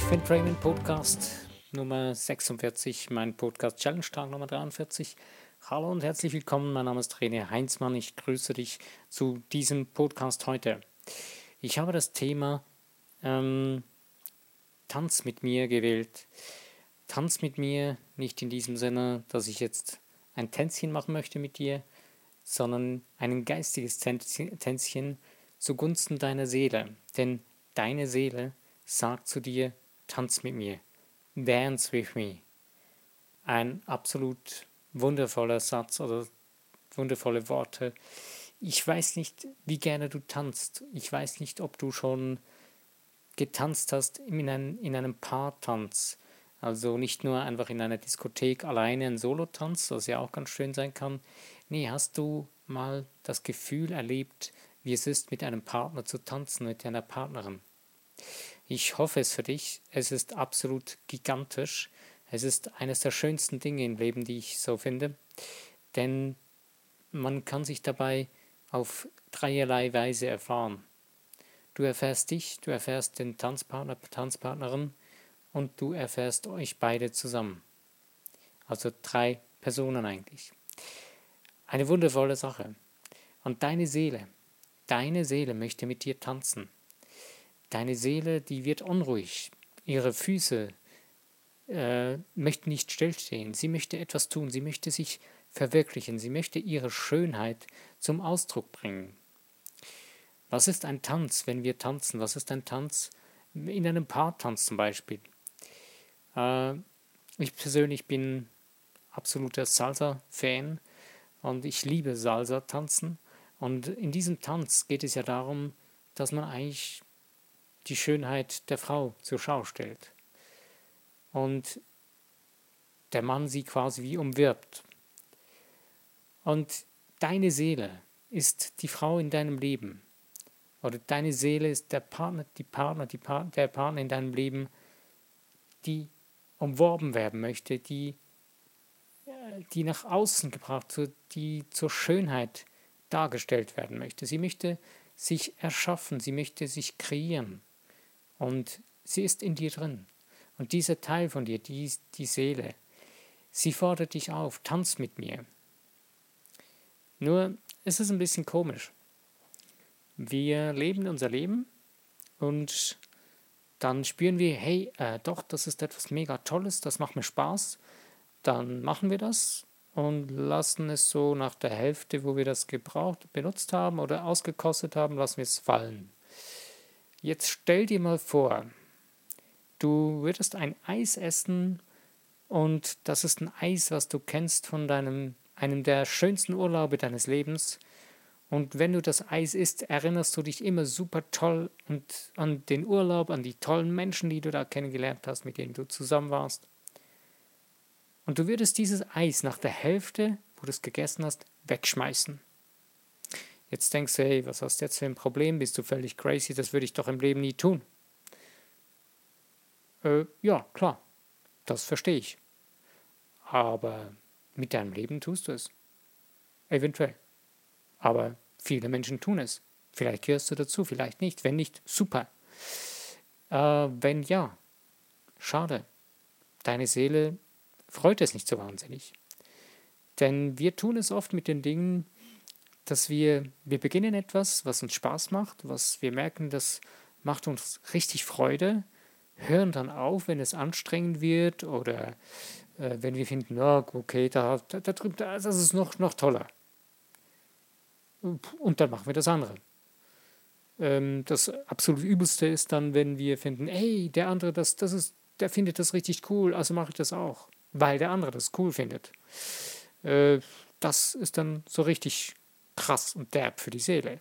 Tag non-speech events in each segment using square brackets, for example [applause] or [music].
Fan Training Podcast Nummer 46, mein Podcast Challenge Tag Nummer 43. Hallo und herzlich willkommen, mein Name ist Trainer Heinzmann. Ich grüße dich zu diesem Podcast heute. Ich habe das Thema ähm, Tanz mit mir gewählt. Tanz mit mir, nicht in diesem Sinne, dass ich jetzt ein Tänzchen machen möchte mit dir, sondern ein geistiges Tänzchen zugunsten deiner Seele. Denn deine Seele sagt zu dir, tanz mit mir, dance with me. Ein absolut wundervoller Satz oder wundervolle Worte. Ich weiß nicht, wie gerne du tanzt. Ich weiß nicht, ob du schon getanzt hast in, ein, in einem Paartanz. Also nicht nur einfach in einer Diskothek alleine ein Solotanz, was ja auch ganz schön sein kann. Nee, hast du mal das Gefühl erlebt, wie es ist, mit einem Partner zu tanzen, mit einer Partnerin? Ich hoffe es für dich. Es ist absolut gigantisch. Es ist eines der schönsten Dinge im Leben, die ich so finde. Denn man kann sich dabei auf dreierlei Weise erfahren. Du erfährst dich, du erfährst den Tanzpartner, Tanzpartnerin und du erfährst euch beide zusammen. Also drei Personen eigentlich. Eine wundervolle Sache. Und deine Seele, deine Seele möchte mit dir tanzen. Deine Seele, die wird unruhig. Ihre Füße äh, möchten nicht stillstehen. Sie möchte etwas tun. Sie möchte sich verwirklichen. Sie möchte ihre Schönheit zum Ausdruck bringen. Was ist ein Tanz, wenn wir tanzen? Was ist ein Tanz in einem Paartanz zum Beispiel? Äh, ich persönlich bin absoluter Salsa-Fan und ich liebe Salsa-Tanzen. Und in diesem Tanz geht es ja darum, dass man eigentlich die Schönheit der Frau zur Schau stellt. Und der Mann sie quasi wie umwirbt. Und deine Seele ist die Frau in deinem Leben. Oder deine Seele ist der Partner, die Partner, die pa der Partner in deinem Leben, die umworben werden möchte, die, äh, die nach außen gebracht wird, die zur Schönheit dargestellt werden möchte. Sie möchte sich erschaffen, sie möchte sich kreieren. Und sie ist in dir drin. Und dieser Teil von dir, die, die Seele, sie fordert dich auf, tanz mit mir. Nur es ist ein bisschen komisch. Wir leben unser Leben und dann spüren wir, hey, äh, doch, das ist etwas mega Tolles, das macht mir Spaß. Dann machen wir das und lassen es so nach der Hälfte, wo wir das gebraucht, benutzt haben oder ausgekostet haben, lassen wir es fallen. Jetzt stell dir mal vor, du würdest ein Eis essen und das ist ein Eis, was du kennst von deinem, einem der schönsten Urlaube deines Lebens. Und wenn du das Eis isst, erinnerst du dich immer super toll und an den Urlaub, an die tollen Menschen, die du da kennengelernt hast, mit denen du zusammen warst. Und du würdest dieses Eis nach der Hälfte, wo du es gegessen hast, wegschmeißen. Jetzt denkst du, hey, was hast du jetzt für ein Problem? Bist du völlig crazy? Das würde ich doch im Leben nie tun. Äh, ja, klar, das verstehe ich. Aber mit deinem Leben tust du es. Eventuell. Aber viele Menschen tun es. Vielleicht gehörst du dazu, vielleicht nicht. Wenn nicht, super. Äh, wenn ja, schade. Deine Seele freut es nicht so wahnsinnig. Denn wir tun es oft mit den Dingen, dass wir, wir beginnen etwas, was uns Spaß macht, was wir merken, das macht uns richtig Freude, hören dann auf, wenn es anstrengend wird oder äh, wenn wir finden, oh, okay, da, da, da drüben, das ist noch, noch toller. Und dann machen wir das andere. Ähm, das absolut Übelste ist dann, wenn wir finden, hey, der andere, das, das ist, der findet das richtig cool, also mache ich das auch, weil der andere das cool findet. Äh, das ist dann so richtig krass und derb für die Seele.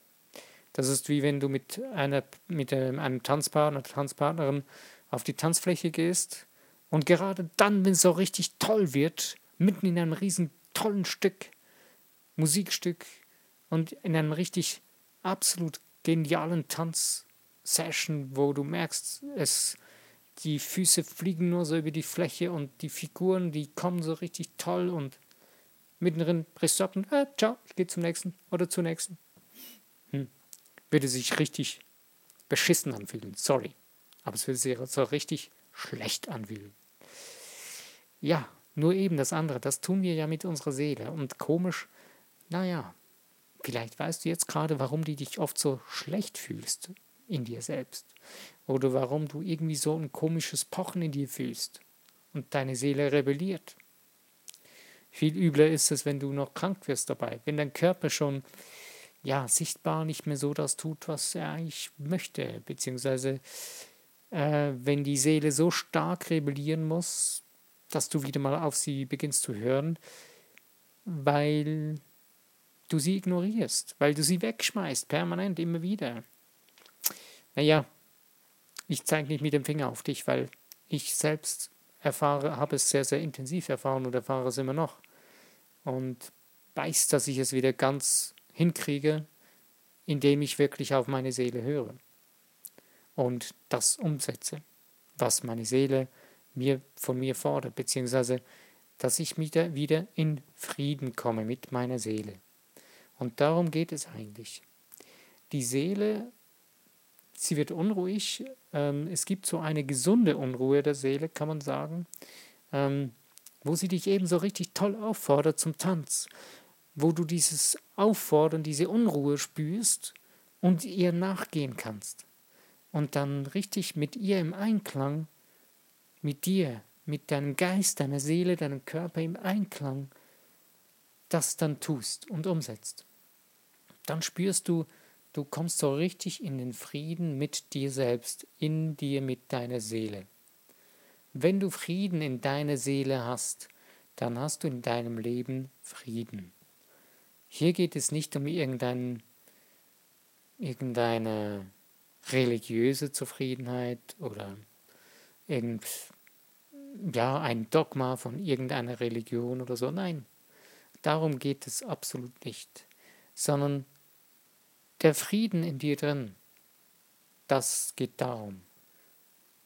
Das ist wie wenn du mit, einer, mit einem Tanzpartner, Tanzpartnerin auf die Tanzfläche gehst und gerade dann, wenn es so richtig toll wird, mitten in einem riesen tollen Stück, Musikstück und in einem richtig absolut genialen Tanzsession, wo du merkst, es die Füße fliegen nur so über die Fläche und die Figuren, die kommen so richtig toll und mittendrin brichst du ab und äh, ciao, ich gehe zum nächsten oder zur nächsten. Hm. Würde sich richtig beschissen anfühlen, sorry. Aber es würde sich so richtig schlecht anfühlen. Ja, nur eben das andere, das tun wir ja mit unserer Seele. Und komisch, naja, vielleicht weißt du jetzt gerade, warum du dich oft so schlecht fühlst in dir selbst. Oder warum du irgendwie so ein komisches Pochen in dir fühlst und deine Seele rebelliert. Viel übler ist es, wenn du noch krank wirst dabei, wenn dein Körper schon ja sichtbar nicht mehr so das tut, was er eigentlich möchte, beziehungsweise äh, wenn die Seele so stark rebellieren muss, dass du wieder mal auf sie beginnst zu hören, weil du sie ignorierst, weil du sie wegschmeißt, permanent, immer wieder. Naja, ich zeige nicht mit dem Finger auf dich, weil ich selbst erfahre, habe es sehr, sehr intensiv erfahren und erfahre es immer noch. Und weiß, dass ich es wieder ganz hinkriege, indem ich wirklich auf meine Seele höre und das umsetze, was meine Seele mir von mir fordert, beziehungsweise dass ich wieder, wieder in Frieden komme mit meiner Seele. Und darum geht es eigentlich. Die Seele, sie wird unruhig. Ähm, es gibt so eine gesunde Unruhe der Seele, kann man sagen, ähm, wo sie dich eben so richtig toll auffordert zum Tanz, wo du dieses Auffordern, diese Unruhe spürst und ihr nachgehen kannst. Und dann richtig mit ihr im Einklang, mit dir, mit deinem Geist, deiner Seele, deinem Körper im Einklang, das dann tust und umsetzt dann spürst du, du kommst so richtig in den Frieden mit dir selbst, in dir mit deiner Seele. Wenn du Frieden in deiner Seele hast, dann hast du in deinem Leben Frieden. Hier geht es nicht um irgendein, irgendeine religiöse Zufriedenheit oder irgend, ja, ein Dogma von irgendeiner Religion oder so. Nein, darum geht es absolut nicht, sondern der Frieden in dir drin, das geht darum.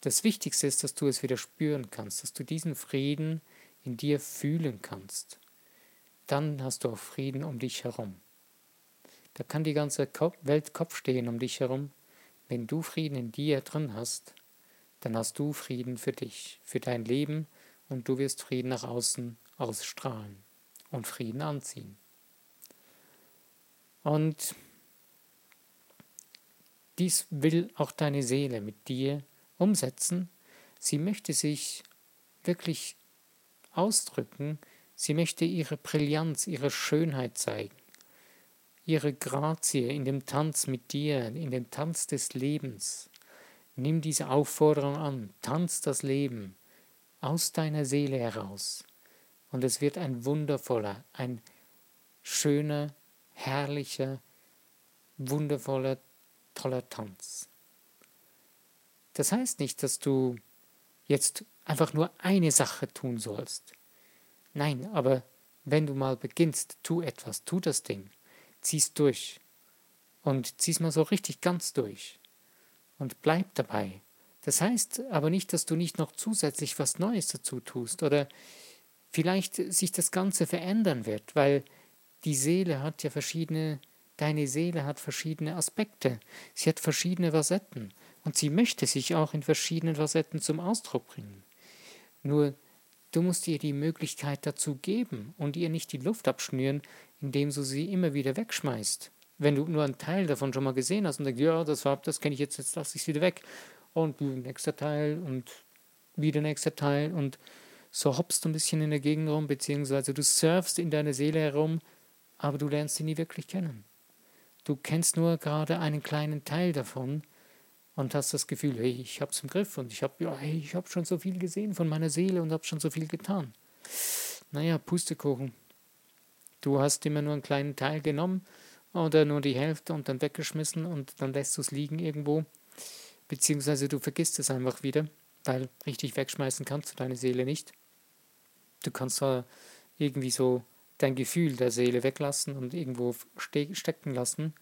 Das Wichtigste ist, dass du es wieder spüren kannst, dass du diesen Frieden in dir fühlen kannst. Dann hast du auch Frieden um dich herum. Da kann die ganze Welt Kopf stehen um dich herum. Wenn du Frieden in dir drin hast, dann hast du Frieden für dich, für dein Leben und du wirst Frieden nach außen ausstrahlen und Frieden anziehen. Und dies will auch deine Seele mit dir umsetzen. Sie möchte sich wirklich ausdrücken, sie möchte ihre Brillanz, ihre Schönheit zeigen, ihre Grazie in dem Tanz mit dir, in dem Tanz des Lebens. Nimm diese Aufforderung an, tanz das Leben aus deiner Seele heraus. Und es wird ein wundervoller, ein schöner, herrlicher, wundervoller toller Tanz. Das heißt nicht, dass du jetzt einfach nur eine Sache tun sollst. Nein, aber wenn du mal beginnst, tu etwas, tu das Ding, zieh's durch und zieh's mal so richtig ganz durch und bleib dabei. Das heißt aber nicht, dass du nicht noch zusätzlich was Neues dazu tust oder vielleicht sich das Ganze verändern wird, weil die Seele hat ja verschiedene Deine Seele hat verschiedene Aspekte, sie hat verschiedene Facetten und sie möchte sich auch in verschiedenen Facetten zum Ausdruck bringen. Nur du musst ihr die Möglichkeit dazu geben und ihr nicht die Luft abschnüren, indem du sie immer wieder wegschmeißt. Wenn du nur einen Teil davon schon mal gesehen hast und denkst, ja, das Farb, das kenne ich jetzt, jetzt lasse ich es wieder weg. Und nächster Teil und wieder nächster Teil und so hoppst du ein bisschen in der Gegend rum, beziehungsweise du surfst in deiner Seele herum, aber du lernst sie nie wirklich kennen. Du kennst nur gerade einen kleinen Teil davon und hast das Gefühl, hey, ich hab's im Griff und ich habe ja, hey, ich habe schon so viel gesehen von meiner Seele und habe schon so viel getan. Naja, Pustekuchen. Du hast immer nur einen kleinen Teil genommen oder nur die Hälfte und dann weggeschmissen und dann lässt du es liegen irgendwo. Beziehungsweise du vergisst es einfach wieder, weil richtig wegschmeißen kannst du deine Seele nicht. Du kannst zwar irgendwie so dein Gefühl der Seele weglassen und irgendwo ste stecken lassen,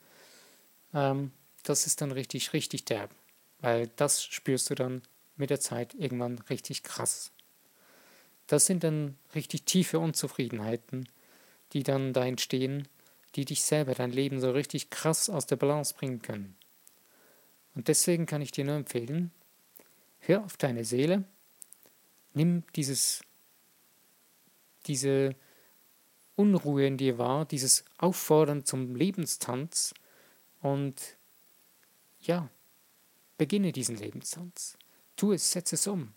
ähm, das ist dann richtig, richtig derb. Weil das spürst du dann mit der Zeit irgendwann richtig krass. Das sind dann richtig tiefe Unzufriedenheiten, die dann da entstehen, die dich selber, dein Leben so richtig krass aus der Balance bringen können. Und deswegen kann ich dir nur empfehlen, hör auf deine Seele, Nimm dieses, diese Unruhe in dir wahr, dieses Auffordern zum Lebenstanz und ja, beginne diesen Lebenstanz. Tu es, setze es um.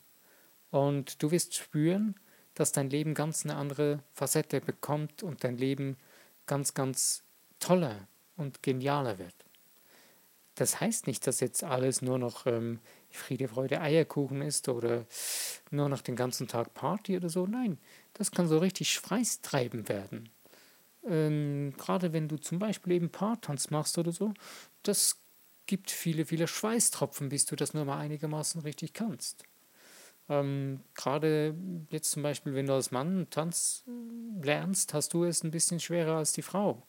Und du wirst spüren, dass dein Leben ganz eine andere Facette bekommt und dein Leben ganz, ganz toller und genialer wird. Das heißt nicht, dass jetzt alles nur noch ähm, Friede, Freude, Eierkuchen ist oder nur noch den ganzen Tag Party oder so. Nein, das kann so richtig schweißtreibend werden. Ähm, Gerade wenn du zum Beispiel eben Paartanz machst oder so, das gibt viele, viele Schweißtropfen, bis du das nur mal einigermaßen richtig kannst. Ähm, Gerade jetzt zum Beispiel, wenn du als Mann Tanz lernst, hast du es ein bisschen schwerer als die Frau.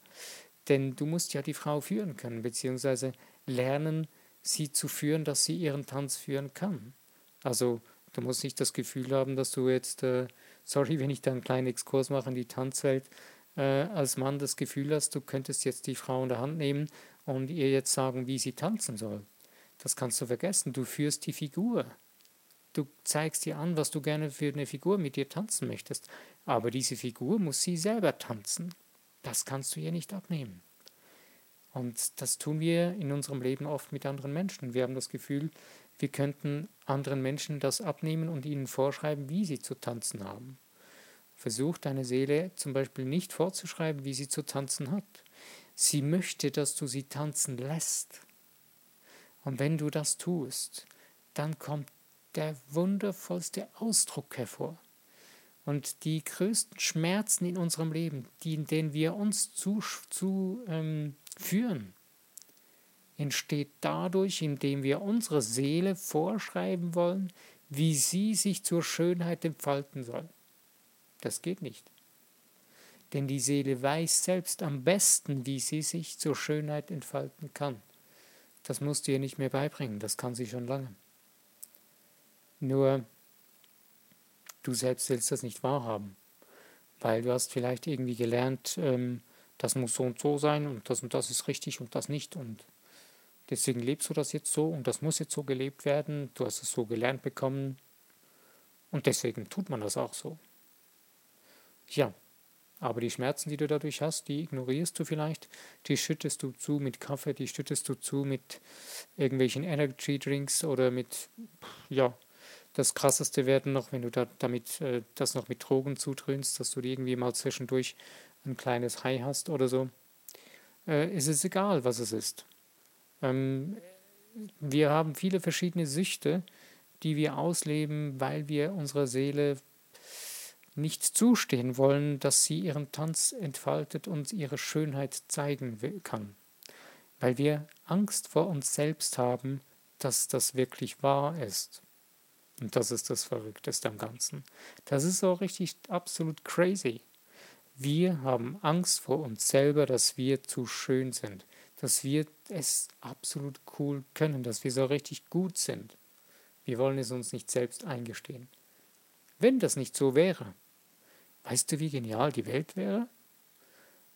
Denn du musst ja die Frau führen können, beziehungsweise lernen, sie zu führen, dass sie ihren Tanz führen kann. Also du musst nicht das Gefühl haben, dass du jetzt, äh, sorry, [laughs] wenn ich da einen kleinen Exkurs mache in die Tanzwelt, äh, als Mann das Gefühl hast, du könntest jetzt die Frau in der Hand nehmen und ihr jetzt sagen, wie sie tanzen soll. Das kannst du vergessen. Du führst die Figur. Du zeigst ihr an, was du gerne für eine Figur mit ihr tanzen möchtest. Aber diese Figur muss sie selber tanzen. Das kannst du ihr nicht abnehmen. Und das tun wir in unserem Leben oft mit anderen Menschen. Wir haben das Gefühl, wir könnten anderen Menschen das abnehmen und ihnen vorschreiben, wie sie zu tanzen haben. Versuch deine Seele zum Beispiel nicht vorzuschreiben, wie sie zu tanzen hat. Sie möchte, dass du sie tanzen lässt. Und wenn du das tust, dann kommt der wundervollste Ausdruck hervor. Und die größten Schmerzen in unserem Leben, die, denen wir uns zu, zu ähm, führen, entsteht dadurch, indem wir unserer Seele vorschreiben wollen, wie sie sich zur Schönheit entfalten soll. Das geht nicht. Denn die Seele weiß selbst am besten, wie sie sich zur Schönheit entfalten kann. Das musst du ihr nicht mehr beibringen, das kann sie schon lange. Nur du selbst willst das nicht wahrhaben, weil du hast vielleicht irgendwie gelernt, ähm, das muss so und so sein und das und das ist richtig und das nicht und deswegen lebst du das jetzt so und das muss jetzt so gelebt werden, du hast es so gelernt bekommen und deswegen tut man das auch so. Ja, aber die Schmerzen, die du dadurch hast, die ignorierst du vielleicht, die schüttest du zu mit Kaffee, die schüttest du zu mit irgendwelchen Energy Drinks oder mit, ja, das krasseste werden noch, wenn du da, damit äh, das noch mit Drogen zutrönst, dass du irgendwie mal zwischendurch ein kleines High hast oder so. Äh, ist es egal, was es ist. Ähm, wir haben viele verschiedene Süchte, die wir ausleben, weil wir unserer Seele nicht zustehen wollen, dass sie ihren Tanz entfaltet und ihre Schönheit zeigen kann. Weil wir Angst vor uns selbst haben, dass das wirklich wahr ist. Und das ist das Verrückteste am Ganzen. Das ist auch richtig absolut crazy. Wir haben Angst vor uns selber, dass wir zu schön sind, dass wir es absolut cool können, dass wir so richtig gut sind. Wir wollen es uns nicht selbst eingestehen. Wenn das nicht so wäre, weißt du, wie genial die Welt wäre?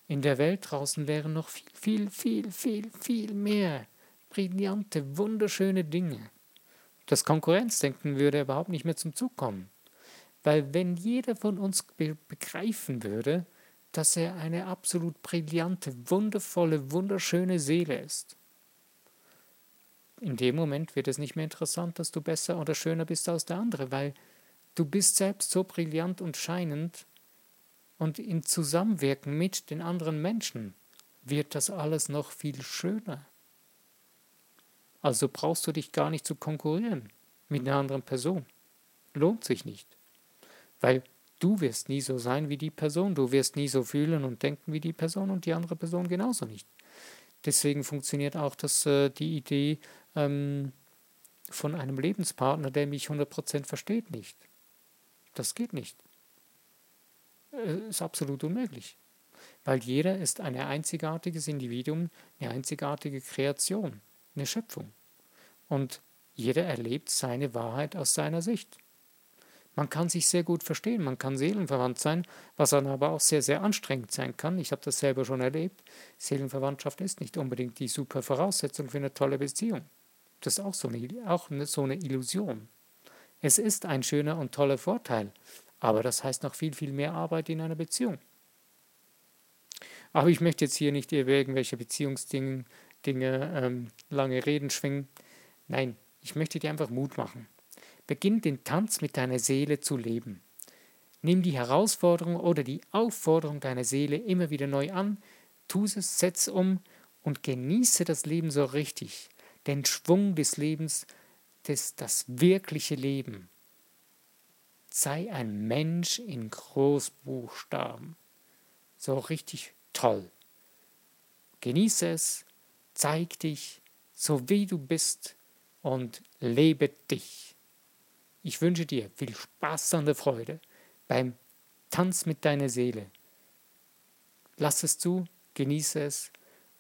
In der Welt draußen wären noch viel, viel, viel, viel, viel mehr brillante, wunderschöne Dinge das Konkurrenzdenken würde überhaupt nicht mehr zum Zug kommen. Weil wenn jeder von uns begreifen würde, dass er eine absolut brillante, wundervolle, wunderschöne Seele ist, in dem Moment wird es nicht mehr interessant, dass du besser oder schöner bist als der andere, weil du bist selbst so brillant und scheinend und im Zusammenwirken mit den anderen Menschen wird das alles noch viel schöner. Also brauchst du dich gar nicht zu konkurrieren mit einer anderen Person. Lohnt sich nicht. Weil du wirst nie so sein wie die Person, du wirst nie so fühlen und denken wie die Person und die andere Person genauso nicht. Deswegen funktioniert auch das, äh, die Idee ähm, von einem Lebenspartner, der mich 100% versteht, nicht. Das geht nicht. Äh, ist absolut unmöglich. Weil jeder ist ein einzigartiges Individuum, eine einzigartige Kreation eine Schöpfung. Und jeder erlebt seine Wahrheit aus seiner Sicht. Man kann sich sehr gut verstehen, man kann seelenverwandt sein, was dann aber auch sehr, sehr anstrengend sein kann. Ich habe das selber schon erlebt. Seelenverwandtschaft ist nicht unbedingt die super Voraussetzung für eine tolle Beziehung. Das ist auch so eine, auch so eine Illusion. Es ist ein schöner und toller Vorteil, aber das heißt noch viel, viel mehr Arbeit in einer Beziehung. Aber ich möchte jetzt hier nicht über irgendwelche Beziehungsdinge Dinge, ähm, lange Reden schwingen. Nein, ich möchte dir einfach Mut machen. Beginn den Tanz mit deiner Seele zu leben. Nimm die Herausforderung oder die Aufforderung deiner Seele immer wieder neu an, tu es, setz um und genieße das Leben so richtig. Den Schwung des Lebens, des, das wirkliche Leben. Sei ein Mensch in Großbuchstaben. So richtig toll. Genieße es, zeig dich, so wie du bist und lebe dich. Ich wünsche dir viel Spaß der Freude beim Tanz mit deiner Seele. Lass es zu, genieße es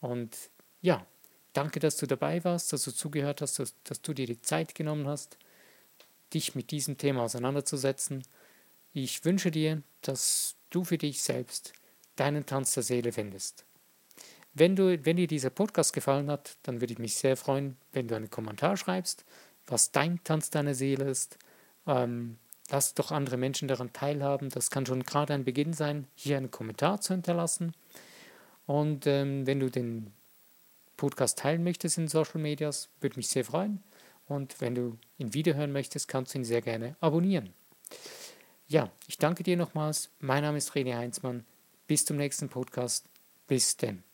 und ja, danke, dass du dabei warst, dass du zugehört hast, dass, dass du dir die Zeit genommen hast, dich mit diesem Thema auseinanderzusetzen. Ich wünsche dir, dass du für dich selbst deinen Tanz der Seele findest. Wenn, du, wenn dir dieser Podcast gefallen hat, dann würde ich mich sehr freuen, wenn du einen Kommentar schreibst, was dein Tanz deiner Seele ist. Ähm, lass doch andere Menschen daran teilhaben. Das kann schon gerade ein Beginn sein, hier einen Kommentar zu hinterlassen. Und ähm, wenn du den Podcast teilen möchtest in Social Medias, würde mich sehr freuen. Und wenn du ihn wiederhören möchtest, kannst du ihn sehr gerne abonnieren. Ja, ich danke dir nochmals. Mein Name ist René Heinzmann. Bis zum nächsten Podcast. Bis denn.